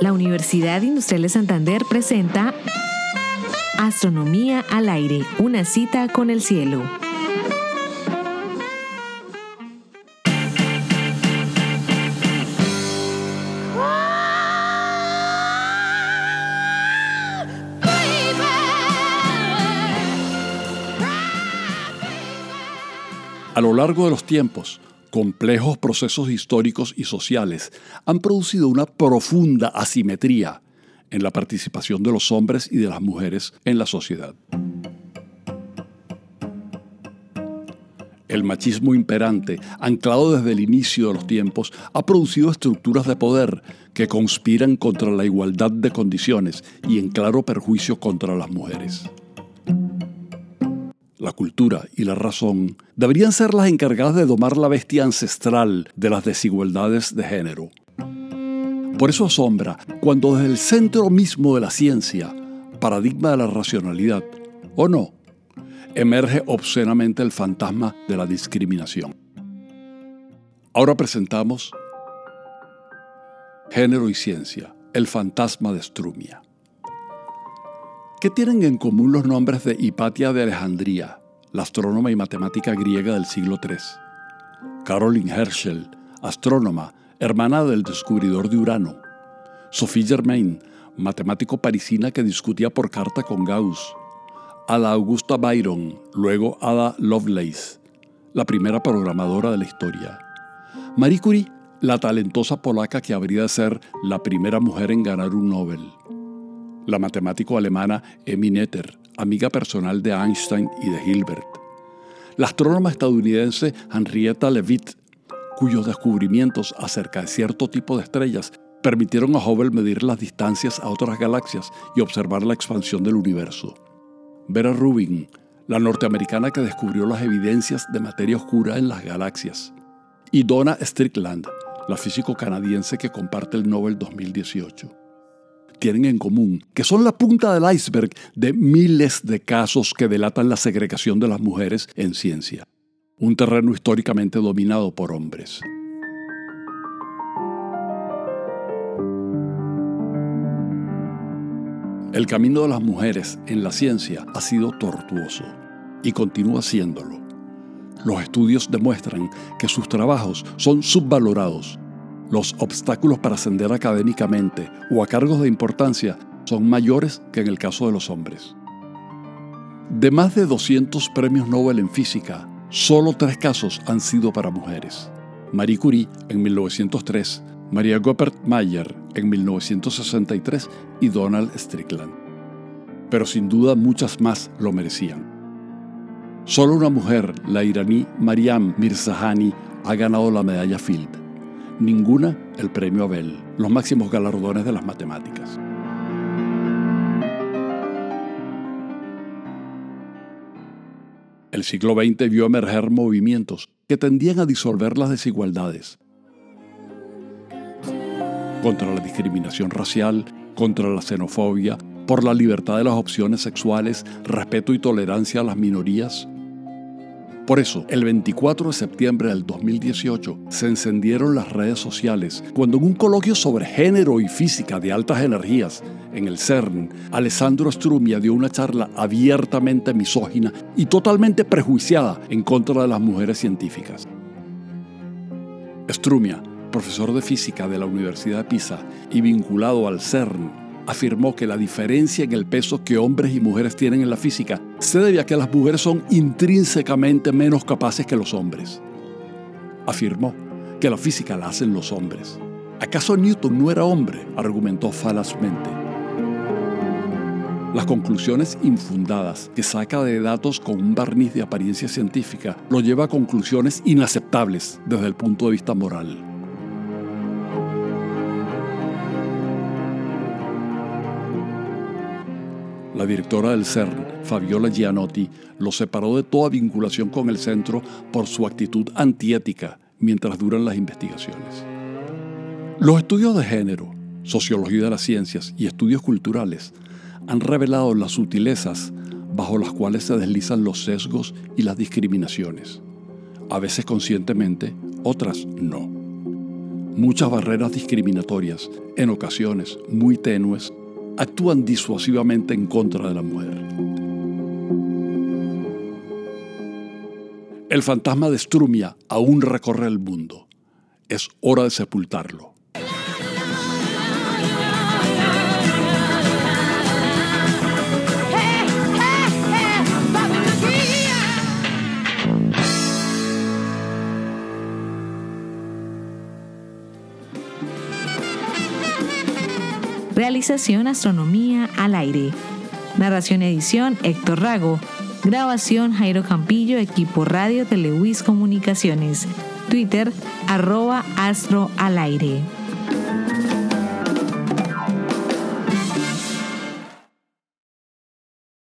La Universidad Industrial de Santander presenta Astronomía al aire, una cita con el cielo. A lo largo de los tiempos, complejos procesos históricos y sociales han producido una profunda asimetría en la participación de los hombres y de las mujeres en la sociedad. El machismo imperante, anclado desde el inicio de los tiempos, ha producido estructuras de poder que conspiran contra la igualdad de condiciones y en claro perjuicio contra las mujeres la cultura y la razón deberían ser las encargadas de domar la bestia ancestral de las desigualdades de género. Por eso asombra cuando desde el centro mismo de la ciencia, paradigma de la racionalidad, o no, emerge obscenamente el fantasma de la discriminación. Ahora presentamos Género y Ciencia, el fantasma de Strumia. ¿Qué tienen en común los nombres de Hipatia de Alejandría, la astrónoma y matemática griega del siglo III? Caroline Herschel, astrónoma, hermana del descubridor de Urano. Sophie Germain, matemático parisina que discutía por carta con Gauss. Ada Augusta Byron, luego Ada Lovelace, la primera programadora de la historia. Marie Curie, la talentosa polaca que habría de ser la primera mujer en ganar un Nobel la matemático alemana Emmy Netter, amiga personal de Einstein y de Hilbert. La astrónoma estadounidense Henrietta Leavitt, cuyos descubrimientos acerca de cierto tipo de estrellas permitieron a Hubble medir las distancias a otras galaxias y observar la expansión del universo. Vera Rubin, la norteamericana que descubrió las evidencias de materia oscura en las galaxias. Y Donna Strickland, la físico canadiense que comparte el Nobel 2018 tienen en común, que son la punta del iceberg de miles de casos que delatan la segregación de las mujeres en ciencia, un terreno históricamente dominado por hombres. El camino de las mujeres en la ciencia ha sido tortuoso y continúa siéndolo. Los estudios demuestran que sus trabajos son subvalorados los obstáculos para ascender académicamente o a cargos de importancia son mayores que en el caso de los hombres. De más de 200 premios Nobel en física, solo tres casos han sido para mujeres. Marie Curie en 1903, Maria Goeppert Mayer en 1963 y Donald Strickland. Pero sin duda muchas más lo merecían. Solo una mujer, la iraní Mariam Mirzahani, ha ganado la medalla Field ninguna el premio Abel, los máximos galardones de las matemáticas. El siglo XX vio emerger movimientos que tendían a disolver las desigualdades contra la discriminación racial, contra la xenofobia, por la libertad de las opciones sexuales, respeto y tolerancia a las minorías, por eso, el 24 de septiembre del 2018 se encendieron las redes sociales cuando en un coloquio sobre género y física de altas energías en el CERN, Alessandro Strumia dio una charla abiertamente misógina y totalmente prejuiciada en contra de las mujeres científicas. Strumia, profesor de física de la Universidad de Pisa y vinculado al CERN, afirmó que la diferencia en el peso que hombres y mujeres tienen en la física se debe a que las mujeres son intrínsecamente menos capaces que los hombres. Afirmó que la física la hacen los hombres. ¿Acaso Newton no era hombre? argumentó falazmente. Las conclusiones infundadas que saca de datos con un barniz de apariencia científica lo lleva a conclusiones inaceptables desde el punto de vista moral. La directora del CERN, Fabiola Gianotti, lo separó de toda vinculación con el centro por su actitud antiética mientras duran las investigaciones. Los estudios de género, sociología de las ciencias y estudios culturales han revelado las sutilezas bajo las cuales se deslizan los sesgos y las discriminaciones, a veces conscientemente, otras no. muchas barreras discriminatorias, en ocasiones muy tenues, actúan disuasivamente en contra de la mujer. El fantasma de Strumia aún recorre el mundo. Es hora de sepultarlo. Realización Astronomía al aire. Narración edición Héctor Rago. Grabación Jairo Campillo, equipo Radio Telewis Comunicaciones. Twitter arroba astro al aire.